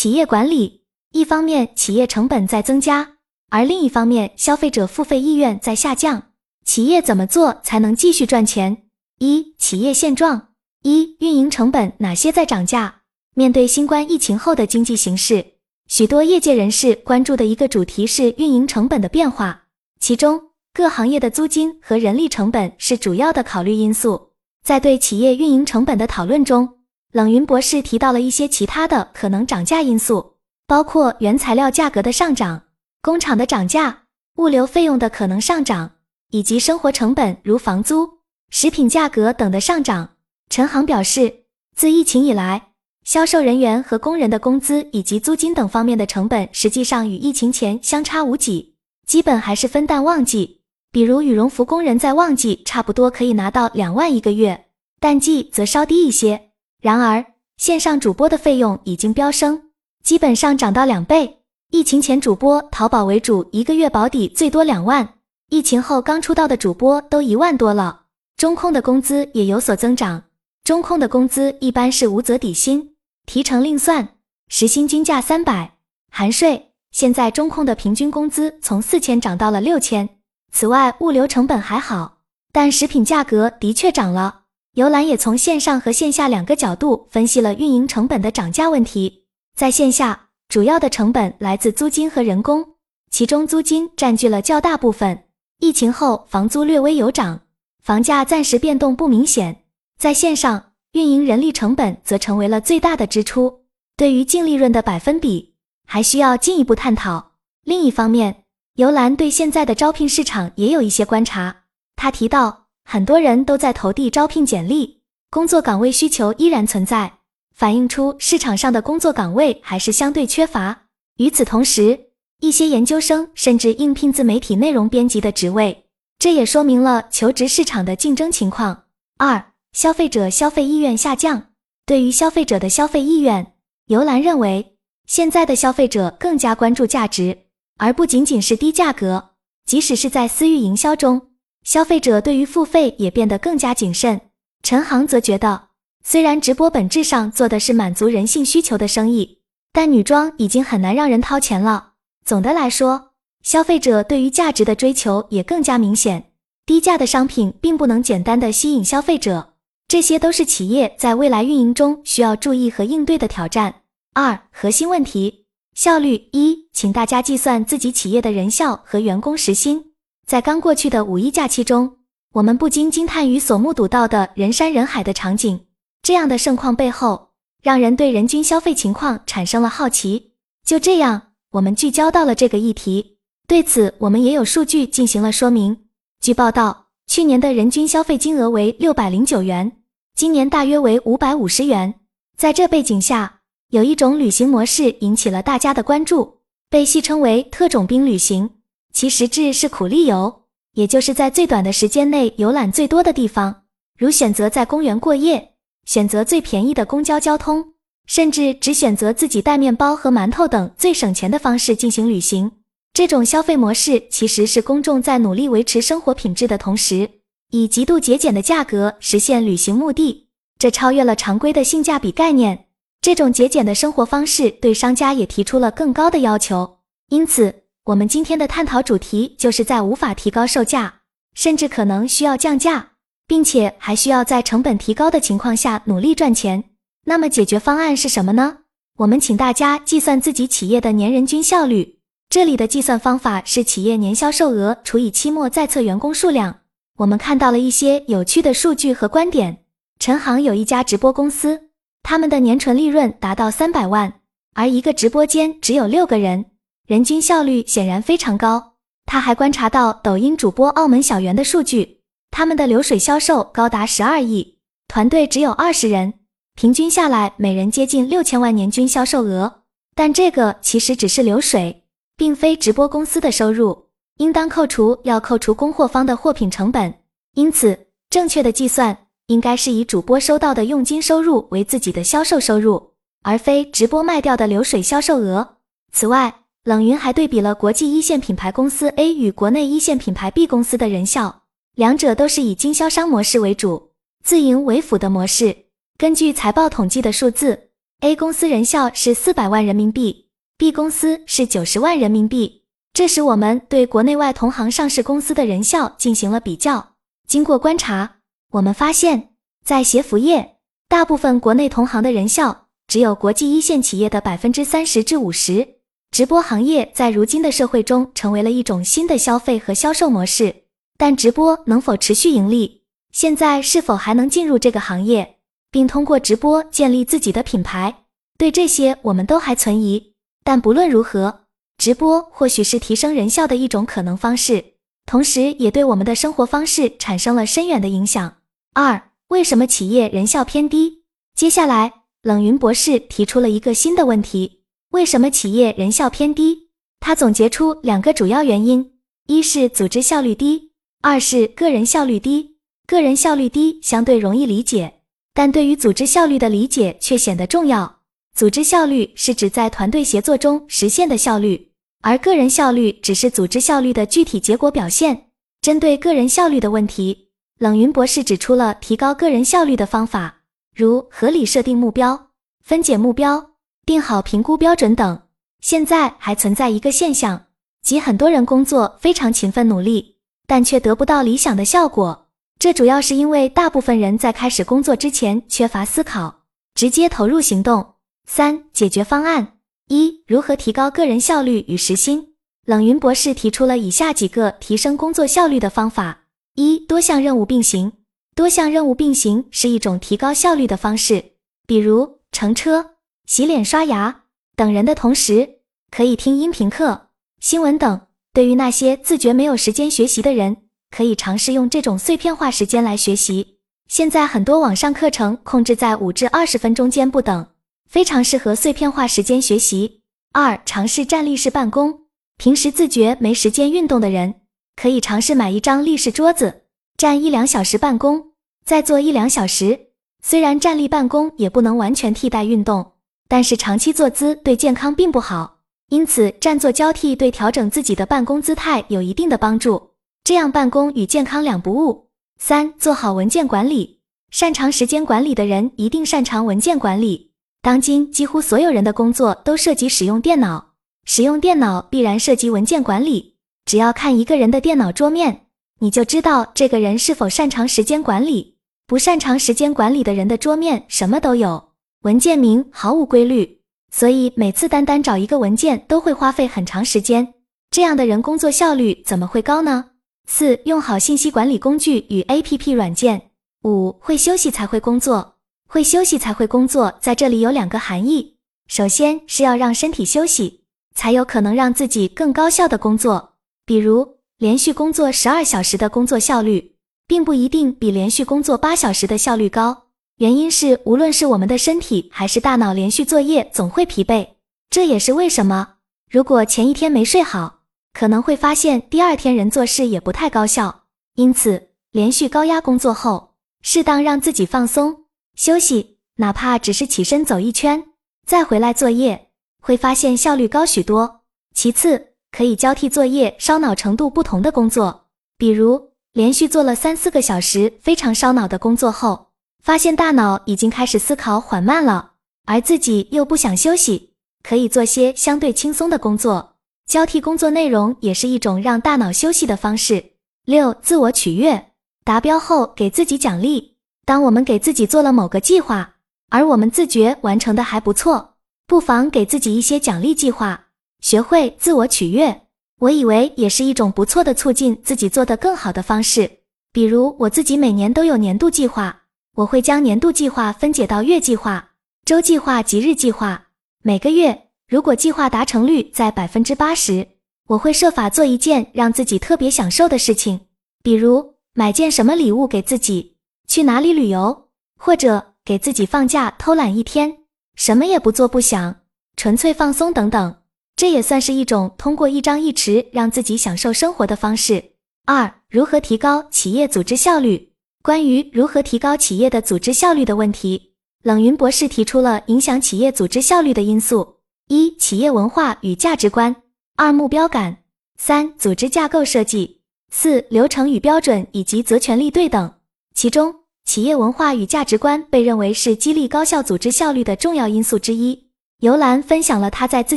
企业管理，一方面企业成本在增加，而另一方面消费者付费意愿在下降。企业怎么做才能继续赚钱？一、企业现状：一、运营成本哪些在涨价？面对新冠疫情后的经济形势，许多业界人士关注的一个主题是运营成本的变化，其中各行业的租金和人力成本是主要的考虑因素。在对企业运营成本的讨论中，冷云博士提到了一些其他的可能涨价因素，包括原材料价格的上涨、工厂的涨价、物流费用的可能上涨，以及生活成本如房租、食品价格等的上涨。陈航表示，自疫情以来，销售人员和工人的工资以及租金等方面的成本，实际上与疫情前相差无几，基本还是分淡旺季。比如羽绒服工人在旺季差不多可以拿到两万一个月，淡季则稍低一些。然而，线上主播的费用已经飙升，基本上涨到两倍。疫情前，主播淘宝为主，一个月保底最多两万；疫情后，刚出道的主播都一万多了。中控的工资也有所增长，中控的工资一般是无责底薪，提成另算，时薪均价三百，含税。现在中控的平均工资从四千涨到了六千。此外，物流成本还好，但食品价格的确涨了。游览也从线上和线下两个角度分析了运营成本的涨价问题。在线下，主要的成本来自租金和人工，其中租金占据了较大部分。疫情后，房租略微有涨，房价暂时变动不明显。在线上，运营人力成本则成为了最大的支出。对于净利润的百分比，还需要进一步探讨。另一方面，游兰对现在的招聘市场也有一些观察。他提到。很多人都在投递招聘简历，工作岗位需求依然存在，反映出市场上的工作岗位还是相对缺乏。与此同时，一些研究生甚至应聘自媒体内容编辑的职位，这也说明了求职市场的竞争情况。二、消费者消费意愿下降。对于消费者的消费意愿，尤兰认为，现在的消费者更加关注价值，而不仅仅是低价格。即使是在私域营销中。消费者对于付费也变得更加谨慎。陈航则觉得，虽然直播本质上做的是满足人性需求的生意，但女装已经很难让人掏钱了。总的来说，消费者对于价值的追求也更加明显。低价的商品并不能简单的吸引消费者，这些都是企业在未来运营中需要注意和应对的挑战。二、核心问题效率一，请大家计算自己企业的人效和员工时薪。在刚过去的五一假期中，我们不禁惊叹于所目睹到的人山人海的场景。这样的盛况背后，让人对人均消费情况产生了好奇。就这样，我们聚焦到了这个议题。对此，我们也有数据进行了说明。据报道，去年的人均消费金额为六百零九元，今年大约为五百五十元。在这背景下，有一种旅行模式引起了大家的关注，被戏称为“特种兵旅行”。其实质是苦力游，也就是在最短的时间内游览最多的地方，如选择在公园过夜，选择最便宜的公交交通，甚至只选择自己带面包和馒头等最省钱的方式进行旅行。这种消费模式其实是公众在努力维持生活品质的同时，以极度节俭的价格实现旅行目的，这超越了常规的性价比概念。这种节俭的生活方式对商家也提出了更高的要求，因此。我们今天的探讨主题就是在无法提高售价，甚至可能需要降价，并且还需要在成本提高的情况下努力赚钱。那么解决方案是什么呢？我们请大家计算自己企业的年人均效率。这里的计算方法是企业年销售额除以期末在册员工数量。我们看到了一些有趣的数据和观点。陈航有一家直播公司，他们的年纯利润达到三百万，而一个直播间只有六个人。人均效率显然非常高。他还观察到抖音主播澳门小圆的数据，他们的流水销售高达十二亿，团队只有二十人，平均下来每人接近六千万年均销售额。但这个其实只是流水，并非直播公司的收入，应当扣除要扣除供货方的货品成本。因此，正确的计算应该是以主播收到的佣金收入为自己的销售收入，而非直播卖掉的流水销售额。此外，冷云还对比了国际一线品牌公司 A 与国内一线品牌 B 公司的人效，两者都是以经销商模式为主，自营为辅的模式。根据财报统计的数字，A 公司人效是四百万人民币，B 公司是九十万人民币。这时，我们对国内外同行上市公司的人效进行了比较。经过观察，我们发现，在鞋服业，大部分国内同行的人效只有国际一线企业的百分之三十至五十。直播行业在如今的社会中成为了一种新的消费和销售模式，但直播能否持续盈利？现在是否还能进入这个行业，并通过直播建立自己的品牌？对这些，我们都还存疑。但不论如何，直播或许是提升人效的一种可能方式，同时也对我们的生活方式产生了深远的影响。二、为什么企业人效偏低？接下来，冷云博士提出了一个新的问题。为什么企业人效偏低？他总结出两个主要原因：一是组织效率低，二是个人效率低。个人效率低相对容易理解，但对于组织效率的理解却显得重要。组织效率是指在团队协作中实现的效率，而个人效率只是组织效率的具体结果表现。针对个人效率的问题，冷云博士指出了提高个人效率的方法，如合理设定目标、分解目标。定好评估标准等。现在还存在一个现象，即很多人工作非常勤奋努力，但却得不到理想的效果。这主要是因为大部分人在开始工作之前缺乏思考，直接投入行动。三、解决方案一：如何提高个人效率与时薪？冷云博士提出了以下几个提升工作效率的方法：一、多项任务并行。多项任务并行是一种提高效率的方式，比如乘车。洗脸、刷牙等人的同时，可以听音频课、新闻等。对于那些自觉没有时间学习的人，可以尝试用这种碎片化时间来学习。现在很多网上课程控制在五至二十分钟间不等，非常适合碎片化时间学习。二、尝试站立式办公。平时自觉没时间运动的人，可以尝试买一张立式桌子，站一两小时办公，再坐一两小时。虽然站立办公也不能完全替代运动。但是长期坐姿对健康并不好，因此站坐交替对调整自己的办公姿态有一定的帮助，这样办公与健康两不误。三、做好文件管理，擅长时间管理的人一定擅长文件管理。当今几乎所有人的工作都涉及使用电脑，使用电脑必然涉及文件管理。只要看一个人的电脑桌面，你就知道这个人是否擅长时间管理。不擅长时间管理的人的桌面什么都有。文件名毫无规律，所以每次单单找一个文件都会花费很长时间。这样的人工作效率怎么会高呢？四、用好信息管理工具与 APP 软件。五、会休息才会工作。会休息才会工作，在这里有两个含义。首先是要让身体休息，才有可能让自己更高效的工作。比如，连续工作十二小时的工作效率，并不一定比连续工作八小时的效率高。原因是，无论是我们的身体还是大脑，连续作业总会疲惫。这也是为什么，如果前一天没睡好，可能会发现第二天人做事也不太高效。因此，连续高压工作后，适当让自己放松休息，哪怕只是起身走一圈，再回来作业，会发现效率高许多。其次，可以交替作业烧脑程度不同的工作，比如连续做了三四个小时非常烧脑的工作后。发现大脑已经开始思考缓慢了，而自己又不想休息，可以做些相对轻松的工作，交替工作内容也是一种让大脑休息的方式。六、自我取悦，达标后给自己奖励。当我们给自己做了某个计划，而我们自觉完成的还不错，不妨给自己一些奖励计划，学会自我取悦。我以为也是一种不错的促进自己做得更好的方式。比如我自己每年都有年度计划。我会将年度计划分解到月计划、周计划及日计划。每个月，如果计划达成率在百分之八十，我会设法做一件让自己特别享受的事情，比如买件什么礼物给自己，去哪里旅游，或者给自己放假偷懒一天，什么也不做不想，纯粹放松等等。这也算是一种通过一张一弛让自己享受生活的方式。二、如何提高企业组织效率？关于如何提高企业的组织效率的问题，冷云博士提出了影响企业组织效率的因素：一、企业文化与价值观；二、目标感；三、组织架构设计；四、流程与标准以及责权利对等。其中，企业文化与价值观被认为是激励高效组织效率的重要因素之一。尤兰分享了他在自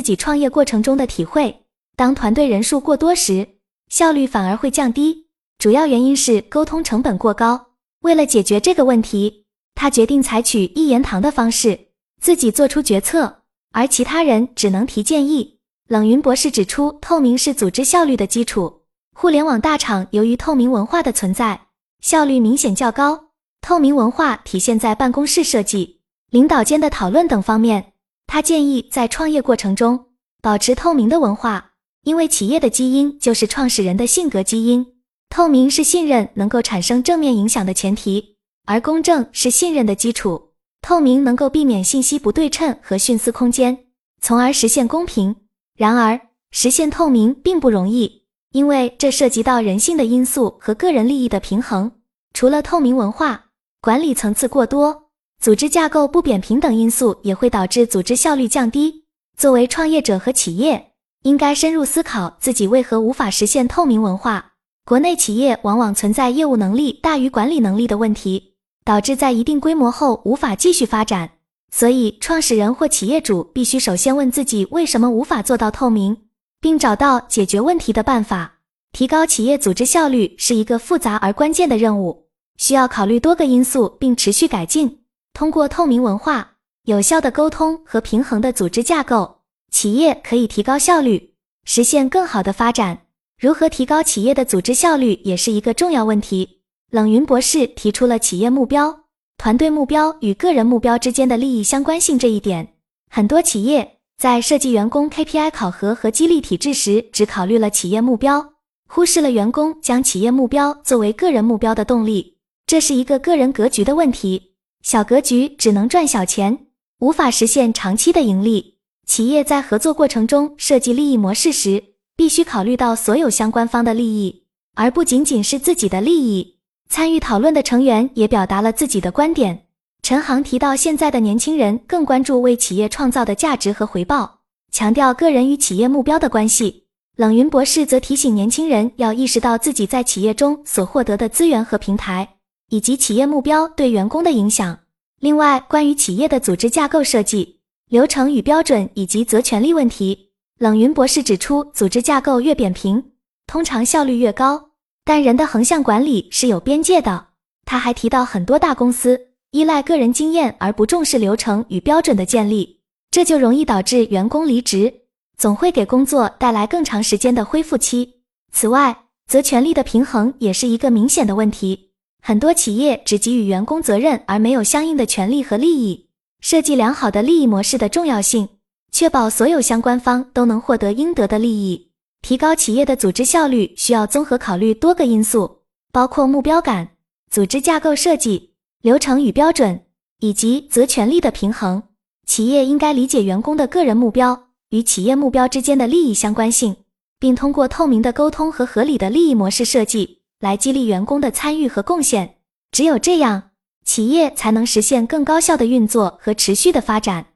己创业过程中的体会：当团队人数过多时，效率反而会降低，主要原因是沟通成本过高。为了解决这个问题，他决定采取一言堂的方式，自己做出决策，而其他人只能提建议。冷云博士指出，透明是组织效率的基础。互联网大厂由于透明文化的存在，效率明显较高。透明文化体现在办公室设计、领导间的讨论等方面。他建议在创业过程中保持透明的文化，因为企业的基因就是创始人的性格基因。透明是信任能够产生正面影响的前提，而公正是信任的基础。透明能够避免信息不对称和徇私空间，从而实现公平。然而，实现透明并不容易。因为这涉及到人性的因素和个人利益的平衡。除了透明文化、管理层次过多、组织架构不扁平等因素，也会导致组织效率降低。作为创业者和企业，应该深入思考自己为何无法实现透明文化。国内企业往往存在业务能力大于管理能力的问题，导致在一定规模后无法继续发展。所以，创始人或企业主必须首先问自己为什么无法做到透明。并找到解决问题的办法。提高企业组织效率是一个复杂而关键的任务，需要考虑多个因素并持续改进。通过透明文化、有效的沟通和平衡的组织架构，企业可以提高效率，实现更好的发展。如何提高企业的组织效率也是一个重要问题。冷云博士提出了企业目标、团队目标与个人目标之间的利益相关性这一点，很多企业。在设计员工 KPI 考核和激励体制时，只考虑了企业目标，忽视了员工将企业目标作为个人目标的动力。这是一个个人格局的问题。小格局只能赚小钱，无法实现长期的盈利。企业在合作过程中设计利益模式时，必须考虑到所有相关方的利益，而不仅仅是自己的利益。参与讨论的成员也表达了自己的观点。陈航提到，现在的年轻人更关注为企业创造的价值和回报，强调个人与企业目标的关系。冷云博士则提醒年轻人要意识到自己在企业中所获得的资源和平台，以及企业目标对员工的影响。另外，关于企业的组织架构设计、流程与标准以及责权利问题，冷云博士指出，组织架构越扁平，通常效率越高，但人的横向管理是有边界的。他还提到，很多大公司。依赖个人经验而不重视流程与标准的建立，这就容易导致员工离职，总会给工作带来更长时间的恢复期。此外，责权利的平衡也是一个明显的问题。很多企业只给予员工责任，而没有相应的权利和利益。设计良好的利益模式的重要性，确保所有相关方都能获得应得的利益。提高企业的组织效率，需要综合考虑多个因素，包括目标感、组织架构设计。流程与标准以及责权利的平衡，企业应该理解员工的个人目标与企业目标之间的利益相关性，并通过透明的沟通和合理的利益模式设计来激励员工的参与和贡献。只有这样，企业才能实现更高效的运作和持续的发展。